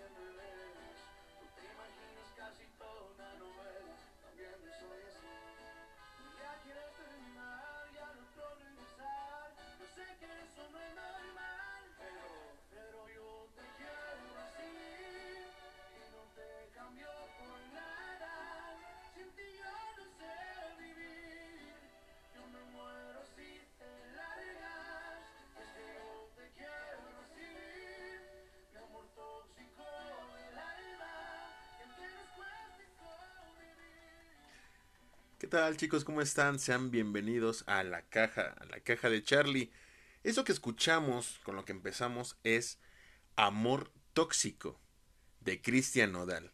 Thank you. Tal chicos? ¿Cómo están? Sean bienvenidos a la caja, a la caja de Charlie. Eso que escuchamos, con lo que empezamos, es Amor Tóxico, de Cristian Nodal.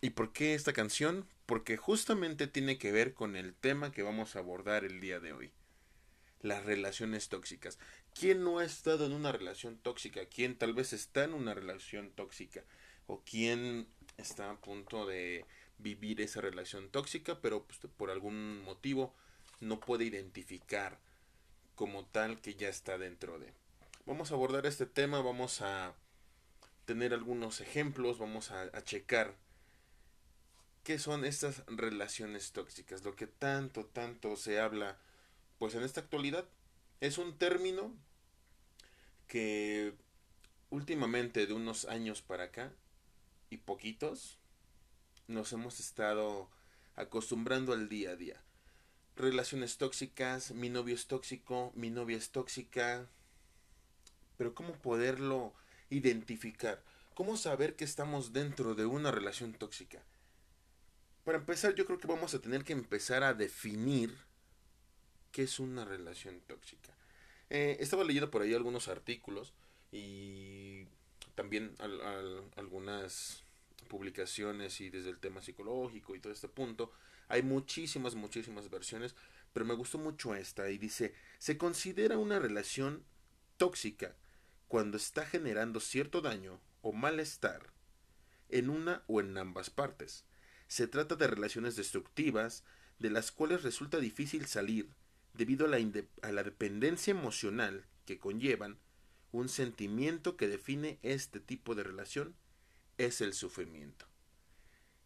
¿Y por qué esta canción? Porque justamente tiene que ver con el tema que vamos a abordar el día de hoy. Las relaciones tóxicas. ¿Quién no ha estado en una relación tóxica? ¿Quién tal vez está en una relación tóxica? ¿O quién está a punto de vivir esa relación tóxica, pero pues, por algún motivo no puede identificar como tal que ya está dentro de. Vamos a abordar este tema, vamos a tener algunos ejemplos, vamos a, a checar qué son estas relaciones tóxicas, lo que tanto, tanto se habla, pues en esta actualidad. Es un término que últimamente de unos años para acá, y poquitos, nos hemos estado acostumbrando al día a día. Relaciones tóxicas, mi novio es tóxico, mi novia es tóxica. Pero ¿cómo poderlo identificar? ¿Cómo saber que estamos dentro de una relación tóxica? Para empezar, yo creo que vamos a tener que empezar a definir qué es una relación tóxica. Eh, estaba leyendo por ahí algunos artículos y también algunas publicaciones y desde el tema psicológico y todo este punto. Hay muchísimas, muchísimas versiones, pero me gustó mucho esta y dice, se considera una relación tóxica cuando está generando cierto daño o malestar en una o en ambas partes. Se trata de relaciones destructivas de las cuales resulta difícil salir debido a la, a la dependencia emocional que conllevan un sentimiento que define este tipo de relación es el sufrimiento.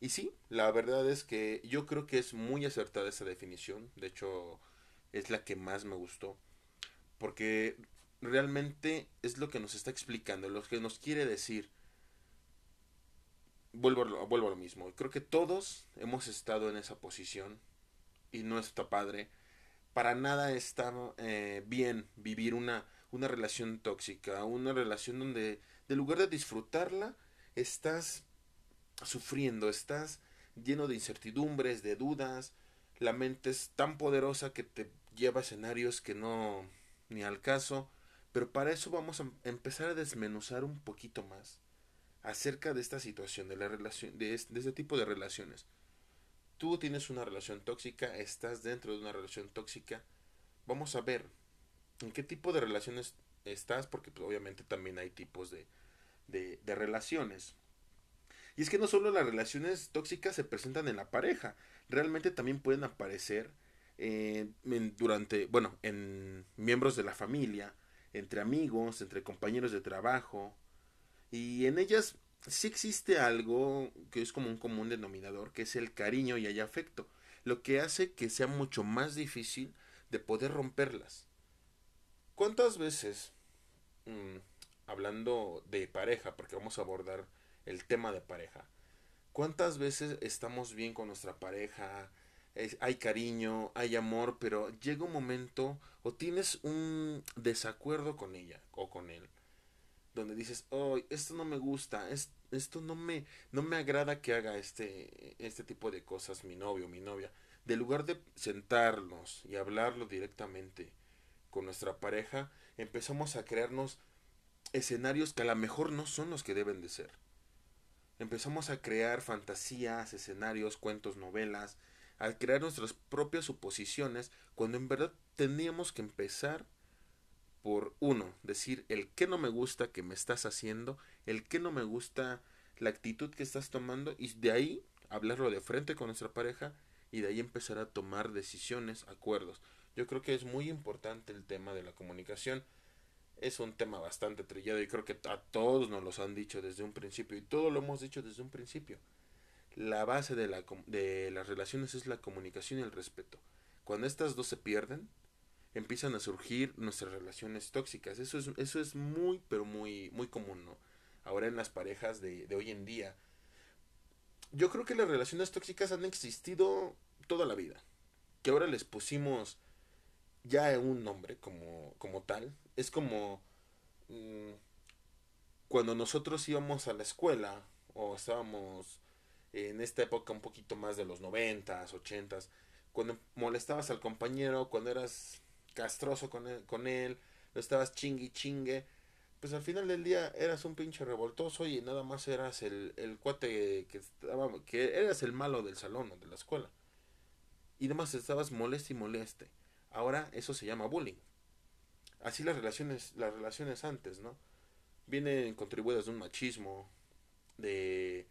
Y sí, la verdad es que yo creo que es muy acertada esa definición, de hecho es la que más me gustó, porque realmente es lo que nos está explicando, lo que nos quiere decir. Vuelvo a, vuelvo a lo mismo, creo que todos hemos estado en esa posición y no está padre. Para nada está eh, bien vivir una, una relación tóxica, una relación donde, de lugar de disfrutarla, estás sufriendo, estás lleno de incertidumbres, de dudas, la mente es tan poderosa que te lleva a escenarios que no ni al caso, pero para eso vamos a empezar a desmenuzar un poquito más acerca de esta situación, de la relación, de este, tipo de relaciones. Tú tienes una relación tóxica, estás dentro de una relación tóxica. Vamos a ver en qué tipo de relaciones estás, porque pues, obviamente también hay tipos de, de, relaciones. Y es que no solo las relaciones tóxicas se presentan en la pareja, realmente también pueden aparecer eh, durante, bueno, en miembros de la familia, entre amigos, entre compañeros de trabajo. Y en ellas sí existe algo que es como un común denominador, que es el cariño y el afecto, lo que hace que sea mucho más difícil de poder romperlas. ¿Cuántas veces mm, hablando de pareja, porque vamos a abordar el tema de pareja. ¿Cuántas veces estamos bien con nuestra pareja? hay cariño, hay amor, pero llega un momento o tienes un desacuerdo con ella o con él, donde dices, oh, esto no me gusta, esto no me, no me agrada que haga este, este tipo de cosas mi novio o mi novia. De lugar de sentarnos y hablarlo directamente con nuestra pareja, empezamos a crearnos escenarios que a lo mejor no son los que deben de ser. Empezamos a crear fantasías, escenarios, cuentos, novelas, a crear nuestras propias suposiciones, cuando en verdad teníamos que empezar por uno, decir el que no me gusta que me estás haciendo, el que no me gusta la actitud que estás tomando y de ahí hablarlo de frente con nuestra pareja y de ahí empezar a tomar decisiones, acuerdos. Yo creo que es muy importante el tema de la comunicación es un tema bastante trillado y creo que a todos nos los han dicho desde un principio y todo lo hemos dicho desde un principio. La base de, la, de las relaciones es la comunicación y el respeto. Cuando estas dos se pierden, empiezan a surgir nuestras relaciones tóxicas. Eso es, eso es muy, pero muy, muy común, ¿no? Ahora en las parejas de, de hoy en día. Yo creo que las relaciones tóxicas han existido toda la vida. Que ahora les pusimos ya un nombre como, como tal. Es como mm, cuando nosotros íbamos a la escuela o estábamos en esta época un poquito más de los noventas, ochentas, cuando molestabas al compañero, cuando eras castroso con él, con él lo estabas chingue chingue, pues al final del día eras un pinche revoltoso y nada más eras el, el cuate que estaba, que eras el malo del salón o de la escuela. Y además estabas moleste y moleste. Ahora eso se llama bullying. Así las relaciones, las relaciones antes, ¿no? Vienen contribuidas de un machismo, de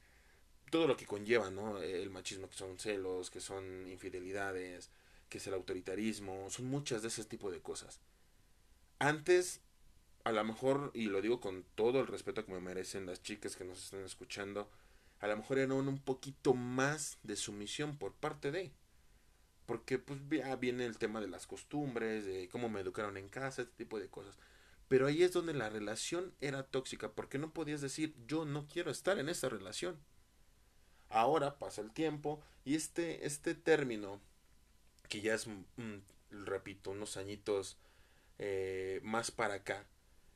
todo lo que conlleva, ¿no? El machismo, que son celos, que son infidelidades, que es el autoritarismo, son muchas de ese tipo de cosas. Antes a lo mejor, y lo digo con todo el respeto que me merecen las chicas que nos están escuchando, a lo mejor era un, poquito más de sumisión por parte de. Porque pues ya viene el tema de las costumbres, de cómo me educaron en casa, este tipo de cosas. Pero ahí es donde la relación era tóxica, porque no podías decir yo no quiero estar en esa relación. Ahora pasa el tiempo y este, este término, que ya es, repito, unos añitos eh, más para acá,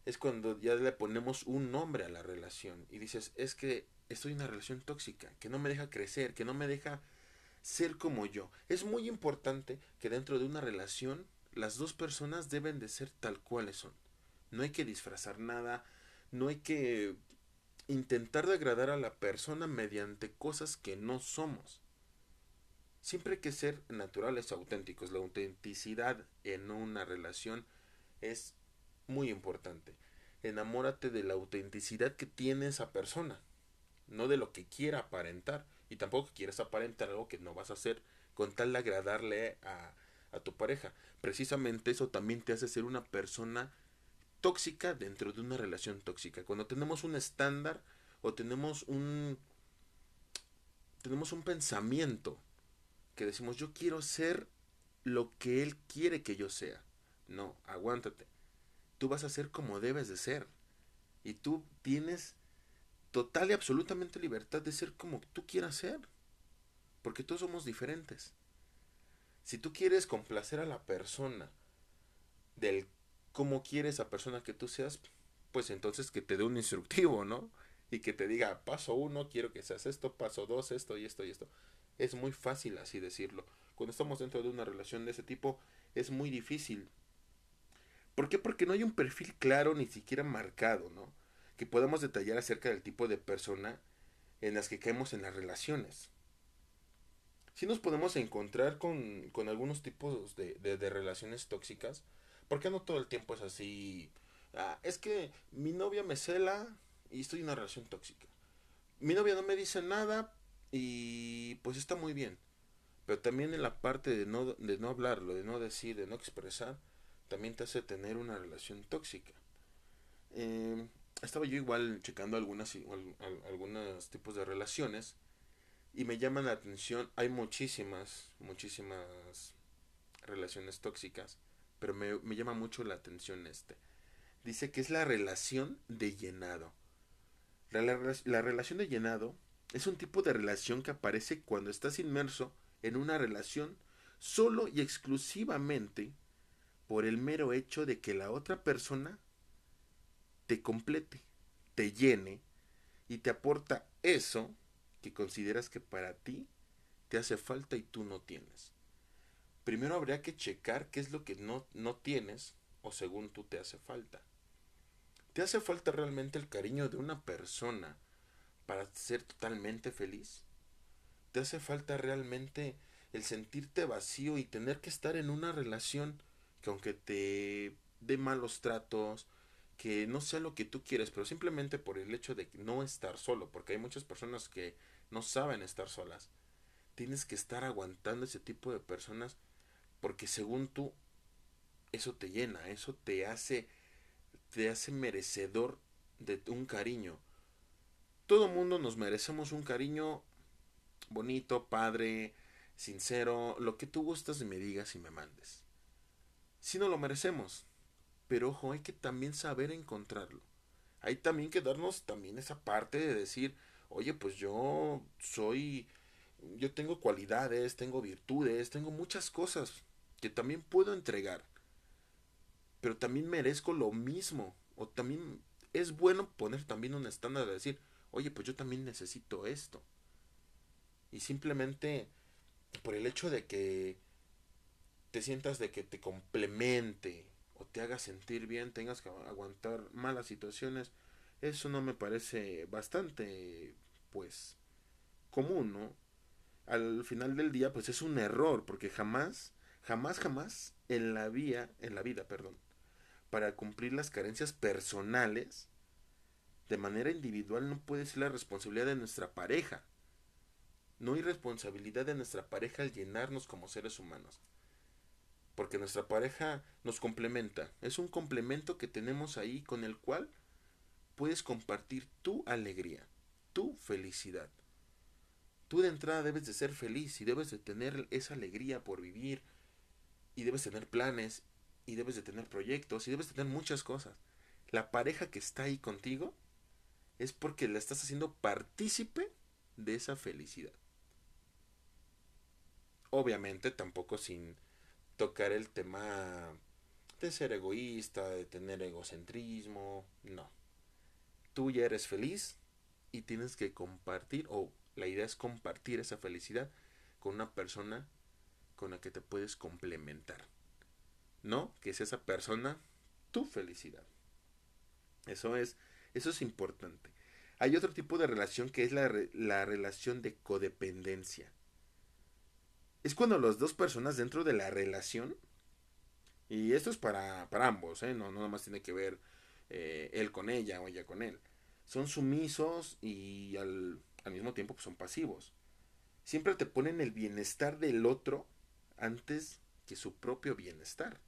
es cuando ya le ponemos un nombre a la relación y dices, es que estoy en una relación tóxica, que no me deja crecer, que no me deja ser como yo. Es muy importante que dentro de una relación las dos personas deben de ser tal cuales son. No hay que disfrazar nada, no hay que intentar de agradar a la persona mediante cosas que no somos. Siempre hay que ser naturales, auténticos. La autenticidad en una relación es muy importante. Enamórate de la autenticidad que tiene esa persona, no de lo que quiera aparentar. Y tampoco quieres aparentar algo que no vas a hacer con tal de agradarle a, a tu pareja. Precisamente eso también te hace ser una persona tóxica dentro de una relación tóxica. Cuando tenemos un estándar o tenemos un tenemos un pensamiento que decimos yo quiero ser lo que él quiere que yo sea. No, aguántate tú vas a ser como debes de ser. Y tú tienes total y absolutamente libertad de ser como tú quieras ser. Porque todos somos diferentes. Si tú quieres complacer a la persona del cómo quiere esa persona que tú seas, pues entonces que te dé un instructivo, ¿no? Y que te diga, paso uno, quiero que seas esto, paso dos, esto y esto y esto. Es muy fácil así decirlo. Cuando estamos dentro de una relación de ese tipo, es muy difícil ¿Por qué? Porque no hay un perfil claro ni siquiera marcado, ¿no? Que podamos detallar acerca del tipo de persona en las que caemos en las relaciones. Si nos podemos encontrar con, con algunos tipos de, de, relaciones tóxicas, porque no todo el tiempo es así. Ah, es que mi novia me cela y estoy en una relación tóxica. Mi novia no me dice nada y pues está muy bien. Pero también en la parte de no, de no hablarlo, de no decir, de no expresar, también te hace tener una relación tóxica. Eh, estaba yo igual checando algunas, algunos tipos de relaciones y me llaman la atención, hay muchísimas, muchísimas relaciones tóxicas, pero me, me llama mucho la atención este. Dice que es la relación de llenado. La, la, relación de llenado es un tipo de relación que aparece cuando estás inmerso en una relación solo y exclusivamente por el mero hecho de que la otra persona te complete, te llene y te aporta eso que consideras que para ti te hace falta y tú no tienes. Primero habría que checar qué es lo que no, no tienes o según tú te hace falta. ¿Te hace falta realmente el cariño de una persona para ser totalmente feliz? ¿Te hace falta realmente el sentirte vacío y tener que estar en una relación que aunque te dé malos tratos, que no sea lo que tú quieres, pero simplemente por el hecho de no estar solo, porque hay muchas personas que no saben estar solas. Tienes que estar aguantando ese tipo de personas porque según tú eso te llena, eso te hace te hace merecedor de un cariño. Todo mundo nos merecemos un cariño bonito, padre, sincero, lo que tú gustas y me digas y me mandes si no lo merecemos. Pero ojo, hay que también saber encontrarlo. Hay también que darnos también esa parte de decir, oye, pues yo soy, yo tengo cualidades, tengo virtudes, tengo muchas cosas que también puedo entregar. Pero también merezco lo mismo. O también es bueno poner también un estándar de decir, oye, pues yo también necesito esto. Y simplemente por el hecho de que te sientas de que te complemente o te haga sentir bien, tengas que aguantar malas situaciones, eso no me parece bastante, pues, común, ¿no? Al final del día, pues es un error, porque jamás, jamás, jamás en la vía, en la vida, perdón, para cumplir las carencias personales, de manera individual no puede ser la responsabilidad de nuestra pareja. No hay responsabilidad de nuestra pareja al llenarnos como seres humanos. Porque nuestra pareja nos complementa. Es un complemento que tenemos ahí con el cual puedes compartir tu alegría, tu felicidad. Tú de entrada debes de ser feliz y debes de tener esa alegría por vivir y debes tener planes y debes de tener proyectos y debes de tener muchas cosas. La pareja que está ahí contigo es porque la estás haciendo partícipe de esa felicidad. Obviamente tampoco sin tocar el tema de ser egoísta, de tener egocentrismo, no. Tú ya eres feliz y tienes que compartir, o la idea es compartir esa felicidad con una persona con la que te puedes complementar. No que es esa persona tu felicidad. Eso es, eso es importante. Hay otro tipo de relación que es la, la relación de codependencia es cuando las dos personas dentro de la relación, y esto es para, para ambos, ¿eh? no, no más tiene que ver eh, él con ella o ella con él, son sumisos y al, al mismo tiempo pues, son pasivos. Siempre te ponen el bienestar del otro antes que su propio bienestar.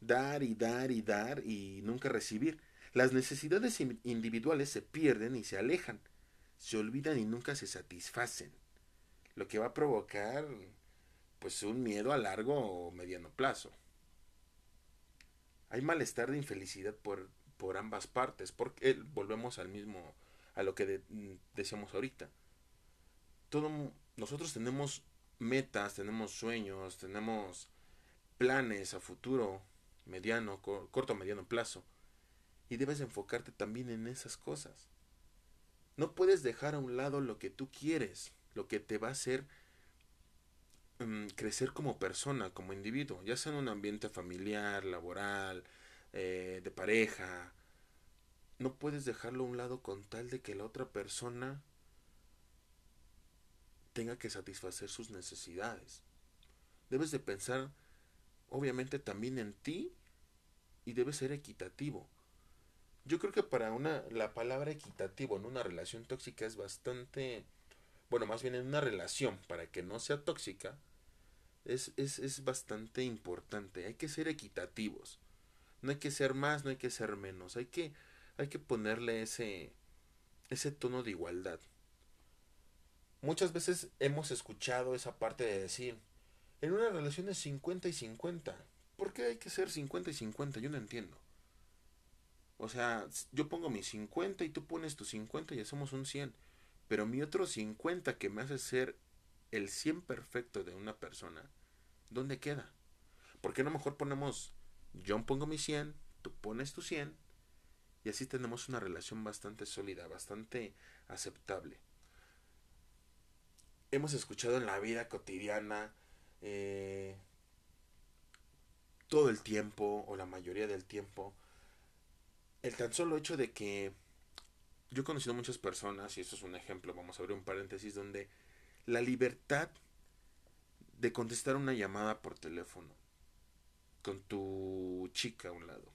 Dar y dar y dar y nunca recibir. Las necesidades individuales se pierden y se alejan, se olvidan y nunca se satisfacen lo que va a provocar pues un miedo a largo o mediano plazo. Hay malestar de infelicidad por, por ambas partes, porque volvemos al mismo, a lo que decíamos ahorita. Todo, nosotros tenemos metas, tenemos sueños, tenemos planes a futuro, mediano, corto, mediano plazo. Y debes enfocarte también en esas cosas. No puedes dejar a un lado lo que tú quieres lo que te va a hacer mm, crecer como persona, como individuo, ya sea en un ambiente familiar, laboral, eh, de pareja. No puedes dejarlo a un lado con tal de que la otra persona tenga que satisfacer sus necesidades. Debes de pensar, obviamente, también en ti y debes ser equitativo. Yo creo que para una la palabra equitativo en una relación tóxica es bastante bueno, más bien en una relación, para que no sea tóxica, es, es, es bastante importante. Hay que ser equitativos. No hay que ser más, no hay que ser menos. Hay que, hay que ponerle ese, ese tono de igualdad. Muchas veces hemos escuchado esa parte de decir, en una relación es 50 y 50. ¿Por qué hay que ser 50 y 50? Yo no entiendo. O sea, yo pongo mi 50 y tú pones tu 50 y hacemos un 100. Pero mi otro 50 que me hace ser el 100 perfecto de una persona, ¿dónde queda? Porque a lo mejor ponemos, yo pongo mi 100, tú pones tu 100, y así tenemos una relación bastante sólida, bastante aceptable. Hemos escuchado en la vida cotidiana eh, todo el tiempo, o la mayoría del tiempo, el tan solo hecho de que yo he conocido muchas personas, y esto es un ejemplo, vamos a abrir un paréntesis, donde la libertad de contestar una llamada por teléfono con tu chica a un lado.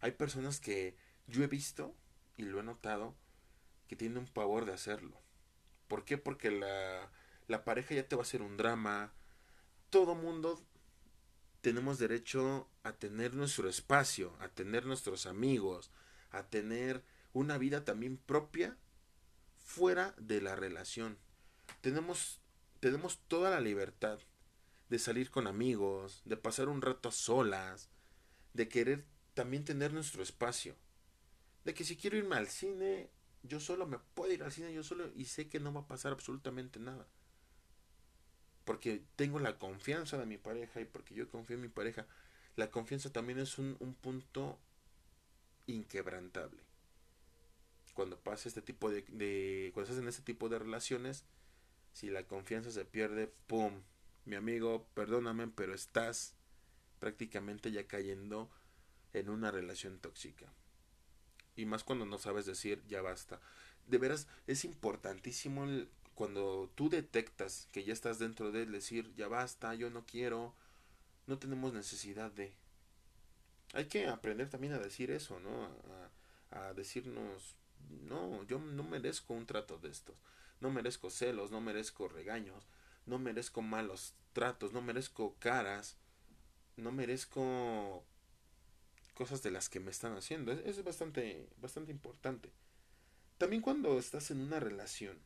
Hay personas que yo he visto y lo he notado que tienen un pavor de hacerlo. ¿Por qué? Porque la, la pareja ya te va a hacer un drama. Todo mundo tenemos derecho a tener nuestro espacio, a tener nuestros amigos, a tener una vida también propia fuera de la relación. Tenemos, tenemos toda la libertad de salir con amigos, de pasar un rato a solas, de querer también tener nuestro espacio. De que si quiero irme al cine, yo solo me puedo ir al cine yo solo y sé que no va a pasar absolutamente nada. Porque tengo la confianza de mi pareja y porque yo confío en mi pareja. La confianza también es un, un punto inquebrantable cuando pasa este tipo de, de cuando estás en este tipo de relaciones si la confianza se pierde, ¡pum! Mi amigo, perdóname, pero estás prácticamente ya cayendo en una relación tóxica. Y más cuando no sabes decir, ya basta. De veras, es importantísimo cuando tú detectas que ya estás dentro de él, decir, ya basta, yo no quiero, no tenemos necesidad de. Hay que aprender también a decir eso, ¿no? A decirnos, no, yo no merezco un trato de estos. No merezco celos, no merezco regaños, no merezco malos tratos, no merezco caras, no merezco cosas de las que me están haciendo. Eso es bastante, bastante importante. También cuando estás en una relación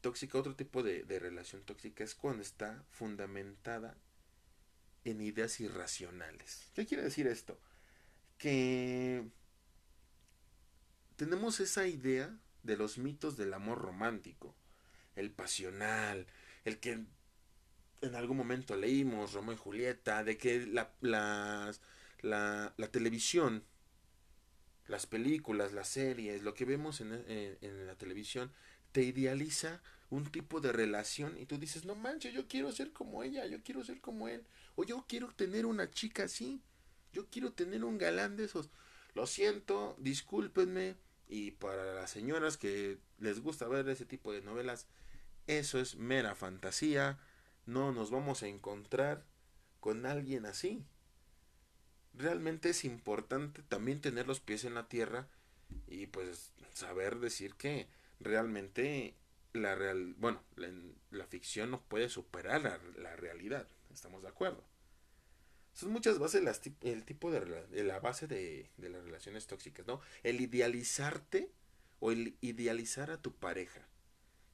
tóxica, otro tipo de, de relación tóxica es cuando está fundamentada en ideas irracionales. ¿Qué quiere decir esto? Que tenemos esa idea de los mitos del amor romántico, el pasional, el que en algún momento leímos, Romeo y Julieta, de que la, la, la televisión, las películas, las series, lo que vemos en, en, la televisión, te idealiza un tipo de relación y tú dices, no manches, yo quiero ser como ella, yo quiero ser como él, o yo quiero tener una chica así, yo quiero tener un galán de esos. Lo siento, discúlpenme, y para las señoras que les gusta ver ese tipo de novelas, eso es mera fantasía, no nos vamos a encontrar con alguien así. Realmente es importante también tener los pies en la tierra y pues saber decir que realmente la real, bueno, la, ficción no puede superar la, realidad, estamos de acuerdo. Son muchas bases las, el tipo de, la base de, de las relaciones tóxicas, ¿no? El idealizarte o el idealizar a tu pareja.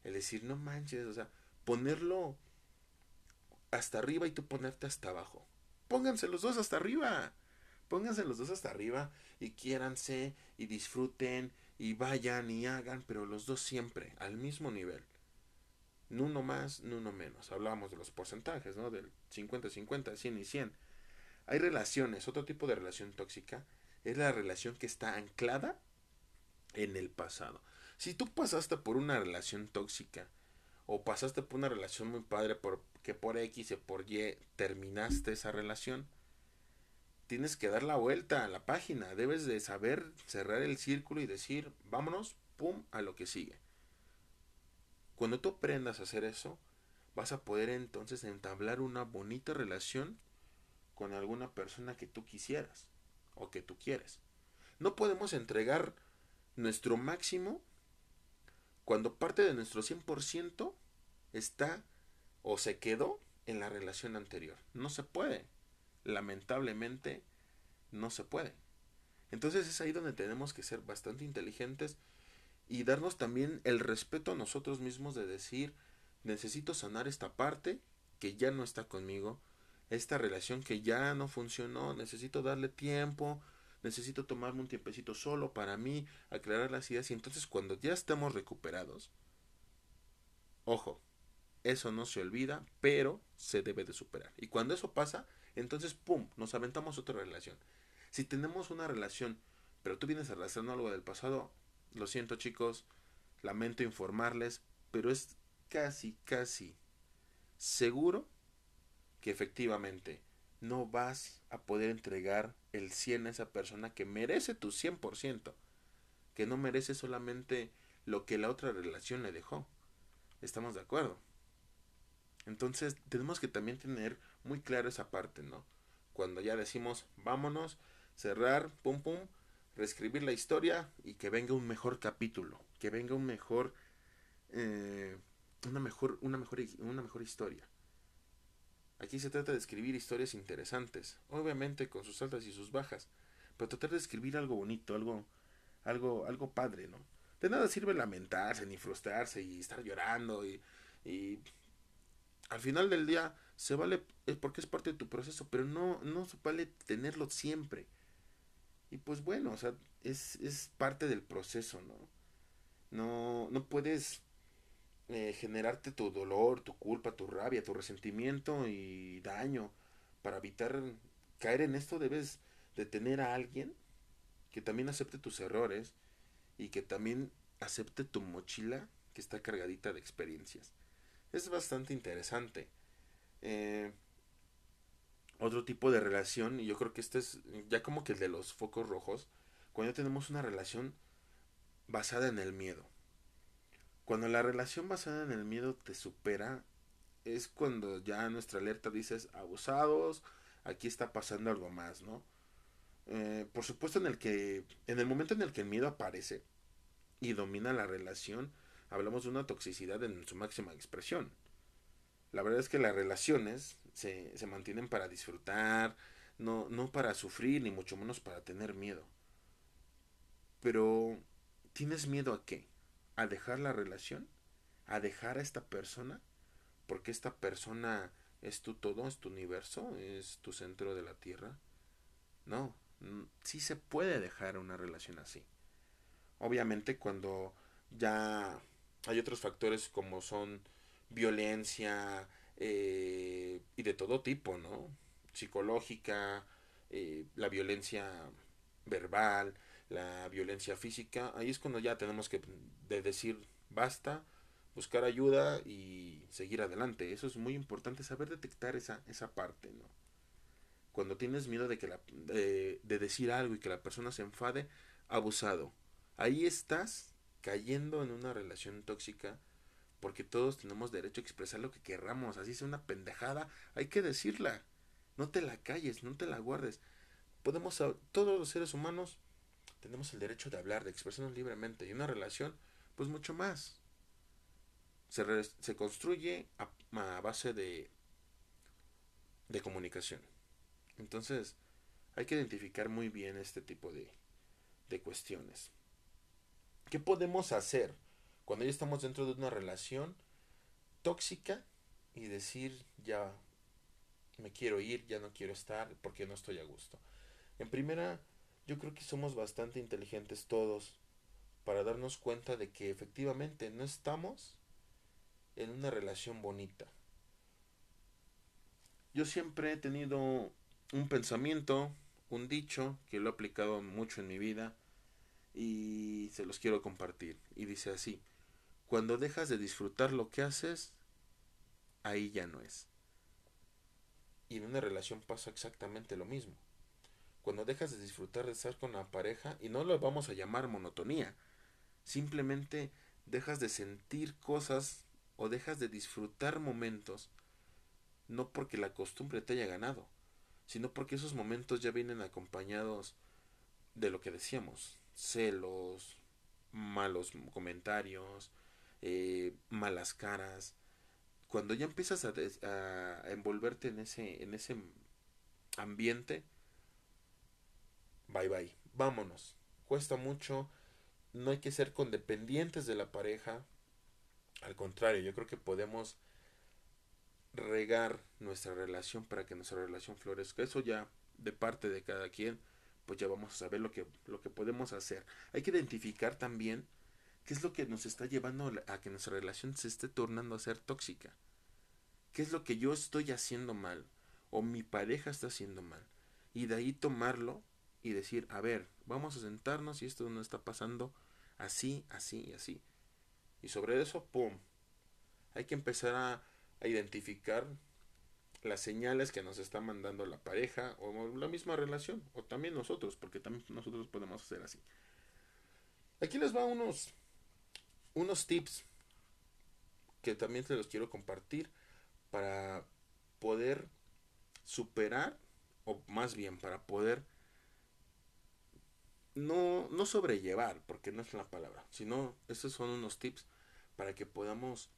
El decir, no manches, o sea, ponerlo hasta arriba y tú ponerte hasta abajo. Pónganse los dos hasta arriba. Pónganse los dos hasta arriba y quiéranse y disfruten y vayan y hagan, pero los dos siempre al mismo nivel. Ni uno más, ni uno menos. Hablábamos de los porcentajes, ¿no? Del 50-50, 100 y 100. Hay relaciones, otro tipo de relación tóxica es la relación que está anclada en el pasado. Si tú pasaste por una relación tóxica o pasaste por una relación muy padre porque por X o por Y terminaste esa relación, tienes que dar la vuelta a la página, debes de saber cerrar el círculo y decir, vámonos, pum, a lo que sigue. Cuando tú aprendas a hacer eso, vas a poder entonces entablar una bonita relación con alguna persona que tú quisieras o que tú quieres. No podemos entregar nuestro máximo cuando parte de nuestro 100% está o se quedó en la relación anterior. No se puede. Lamentablemente, no se puede. Entonces es ahí donde tenemos que ser bastante inteligentes y darnos también el respeto a nosotros mismos de decir, necesito sanar esta parte que ya no está conmigo, esta relación que ya no funcionó, necesito darle tiempo, necesito tomarme un tiempecito solo para mí, aclarar las ideas y entonces cuando ya estemos recuperados, ojo, eso no se olvida, pero se debe de superar. Y cuando eso pasa, entonces, ¡pum!, nos aventamos otra relación. Si tenemos una relación, pero tú vienes arrastrando algo del pasado, lo siento chicos, lamento informarles, pero es casi, casi seguro que efectivamente no vas a poder entregar el 100 a esa persona que merece tu 100%, que no merece solamente lo que la otra relación le dejó. ¿Estamos de acuerdo? Entonces tenemos que también tener muy claro esa parte, ¿no? Cuando ya decimos vámonos, cerrar, pum pum, reescribir la historia y que venga un mejor capítulo, que venga un mejor, eh, una mejor, una mejor, una mejor historia. Aquí se trata de escribir historias interesantes, obviamente con sus altas y sus bajas, pero tratar de escribir algo bonito, algo, algo, algo padre, ¿no? De nada sirve lamentarse, ni frustrarse y estar llorando y, y al final del día se vale porque es parte de tu proceso, pero no, no se vale tenerlo siempre. Y pues bueno, o sea, es, es parte del proceso, ¿no? No, no puedes eh, generarte tu dolor, tu culpa, tu rabia, tu resentimiento y daño. Para evitar caer en esto debes de tener a alguien que también acepte tus errores y que también acepte tu mochila que está cargadita de experiencias. Es bastante interesante. Eh, otro tipo de relación, y yo creo que este es ya como que el de los focos rojos, cuando tenemos una relación basada en el miedo. Cuando la relación basada en el miedo te supera, es cuando ya nuestra alerta dices abusados, aquí está pasando algo más, ¿no? Eh, por supuesto en el que, en el momento en el que el miedo aparece y domina la relación, hablamos de una toxicidad en su máxima expresión. La verdad es que las relaciones se, se mantienen para disfrutar, no, no para sufrir, ni mucho menos para tener miedo. Pero, ¿tienes miedo a qué? ¿A dejar la relación? ¿A dejar a esta persona? Porque esta persona es tu todo, es tu universo, es tu centro de la tierra. No, sí se puede dejar una relación así. Obviamente cuando ya hay otros factores como son violencia eh, y de todo tipo, ¿no? Psicológica, eh, la violencia verbal, la violencia física, ahí es cuando ya tenemos que de decir basta, buscar ayuda y seguir adelante. Eso es muy importante, saber detectar esa, esa parte, ¿no? Cuando tienes miedo de, que la, de, de decir algo y que la persona se enfade, abusado. Ahí estás cayendo en una relación tóxica porque todos tenemos derecho a expresar lo que querramos, así sea una pendejada, hay que decirla. No te la calles, no te la guardes. Podemos todos los seres humanos tenemos el derecho de hablar, de expresarnos libremente y una relación pues mucho más. Se, se construye a, a base de de comunicación. Entonces, hay que identificar muy bien este tipo de, de cuestiones. ¿Qué podemos hacer cuando ya estamos dentro de una relación tóxica y decir ya me quiero ir, ya no quiero estar porque no estoy a gusto? En primera, yo creo que somos bastante inteligentes todos para darnos cuenta de que efectivamente no estamos en una relación bonita. Yo siempre he tenido un pensamiento, un dicho que lo he aplicado mucho en mi vida y se los quiero compartir. Y dice así, cuando dejas de disfrutar lo que haces, ahí ya no es. Y en una relación pasa exactamente lo mismo. Cuando dejas de disfrutar de estar con la pareja, y no lo vamos a llamar monotonía, simplemente dejas de sentir cosas o dejas de disfrutar momentos, no porque la costumbre te haya ganado, sino porque esos momentos ya vienen acompañados de lo que decíamos, celos, malos comentarios, eh, malas caras. Cuando ya empiezas a, a, envolverte en ese, en ese ambiente, bye bye, vámonos. Cuesta mucho, no hay que ser condependientes de la pareja. Al contrario, yo creo que podemos regar nuestra relación para que nuestra relación florezca. Eso ya de parte de cada quien pues ya vamos a saber lo que, lo que podemos hacer. Hay que identificar también qué es lo que nos está llevando a que nuestra relación se esté tornando a ser tóxica. ¿Qué es lo que yo estoy haciendo mal? O mi pareja está haciendo mal. Y de ahí tomarlo y decir, a ver, vamos a sentarnos y esto no está pasando así, así y así. Y sobre eso, ¡pum! Hay que empezar a, a identificar las señales que nos está mandando la pareja o la misma relación o también nosotros porque también nosotros podemos hacer así aquí les va unos unos tips que también te los quiero compartir para poder superar o más bien para poder no, no sobrellevar, porque no es la palabra, sino estos son unos tips para que podamos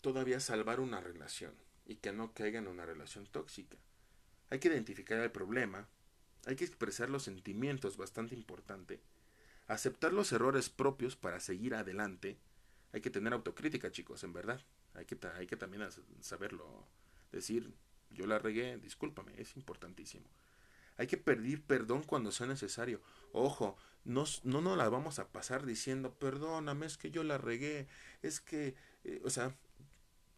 todavía salvar una relación y que no caigan en una relación tóxica. Hay que identificar el problema, hay que expresar los sentimientos, bastante importante, aceptar los errores propios para seguir adelante, hay que tener autocrítica, chicos, en verdad, hay que, hay que también saberlo, decir, yo la regué, discúlpame, es importantísimo. Hay que pedir perdón cuando sea necesario. Ojo, no, no nos la vamos a pasar diciendo, perdóname, es que yo la regué, es que, eh, o sea,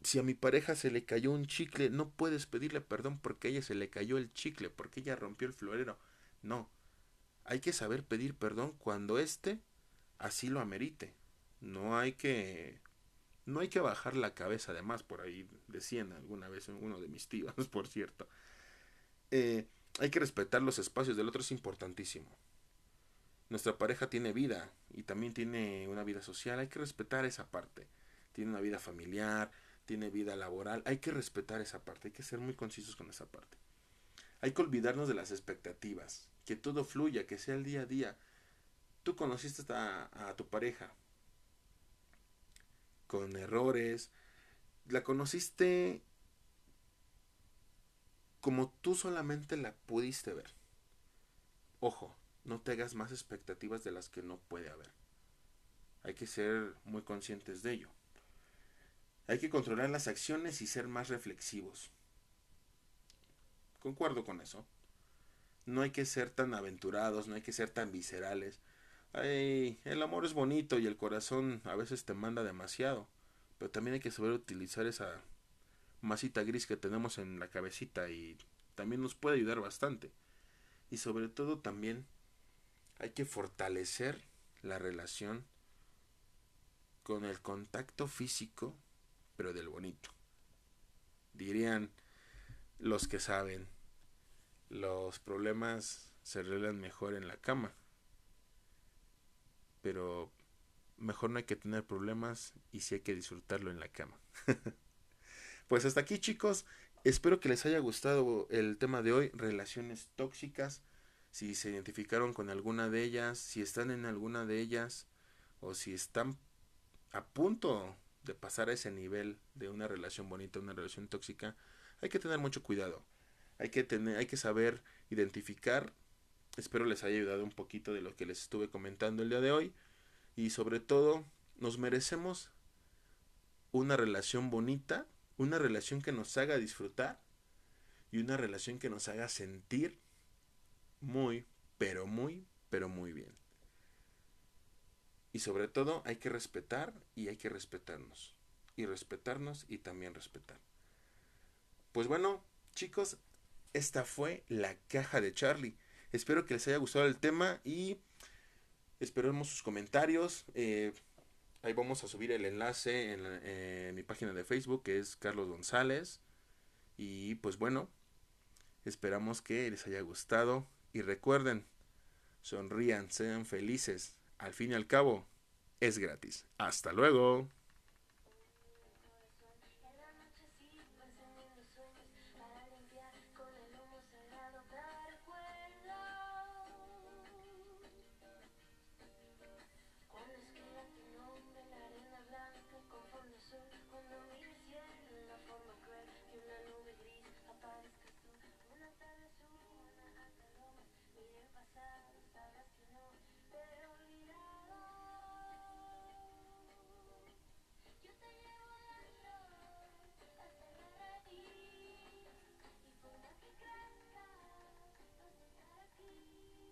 si a mi pareja se le cayó un chicle, no puedes pedirle perdón porque a ella se le cayó el chicle, porque ella rompió el florero. No. Hay que saber pedir perdón cuando éste así lo amerite. No hay que no hay que bajar la cabeza además por ahí decían alguna vez uno de mis tíos, por cierto. Eh, hay que respetar los espacios del otro es importantísimo. Nuestra pareja tiene vida y también tiene una vida social, hay que respetar esa parte. Tiene una vida familiar, tiene vida laboral, hay que respetar esa parte, hay que ser muy concisos con esa parte. Hay que olvidarnos de las expectativas, que todo fluya, que sea el día a día. Tú conociste a, a tu pareja con errores, la conociste como tú solamente la pudiste ver. Ojo, no te hagas más expectativas de las que no puede haber. Hay que ser muy conscientes de ello. Hay que controlar las acciones y ser más reflexivos. Concuerdo con eso. No hay que ser tan aventurados, no hay que ser tan viscerales. Ay, el amor es bonito y el corazón a veces te manda demasiado. Pero también hay que saber utilizar esa masita gris que tenemos en la cabecita y también nos puede ayudar bastante. Y sobre todo también hay que fortalecer la relación con el contacto físico, pero del bonito. Dirían los que saben, los problemas se arreglan mejor en la cama. Pero mejor no hay que tener problemas y sí hay que disfrutarlo en la cama. pues hasta aquí chicos, espero que les haya gustado el tema de hoy, relaciones tóxicas si se identificaron con alguna de ellas, si están en alguna de ellas o si están a punto de pasar a ese nivel de una relación bonita, una relación tóxica, hay que tener mucho cuidado. Hay que tener, hay que saber identificar. Espero les haya ayudado un poquito de lo que les estuve comentando el día de hoy y sobre todo nos merecemos una relación bonita, una relación que nos haga disfrutar y una relación que nos haga sentir muy, pero muy, pero muy bien. Y sobre todo hay que respetar y hay que respetarnos. Y respetarnos y también respetar. Pues bueno, chicos, esta fue la caja de Charlie. Espero que les haya gustado el tema y esperemos sus comentarios. Eh, ahí vamos a subir el enlace en, en mi página de Facebook que es Carlos González. Y pues bueno, esperamos que les haya gustado y recuerden, sonrían, sean felices. Al fin y al cabo, es gratis. Hasta luego.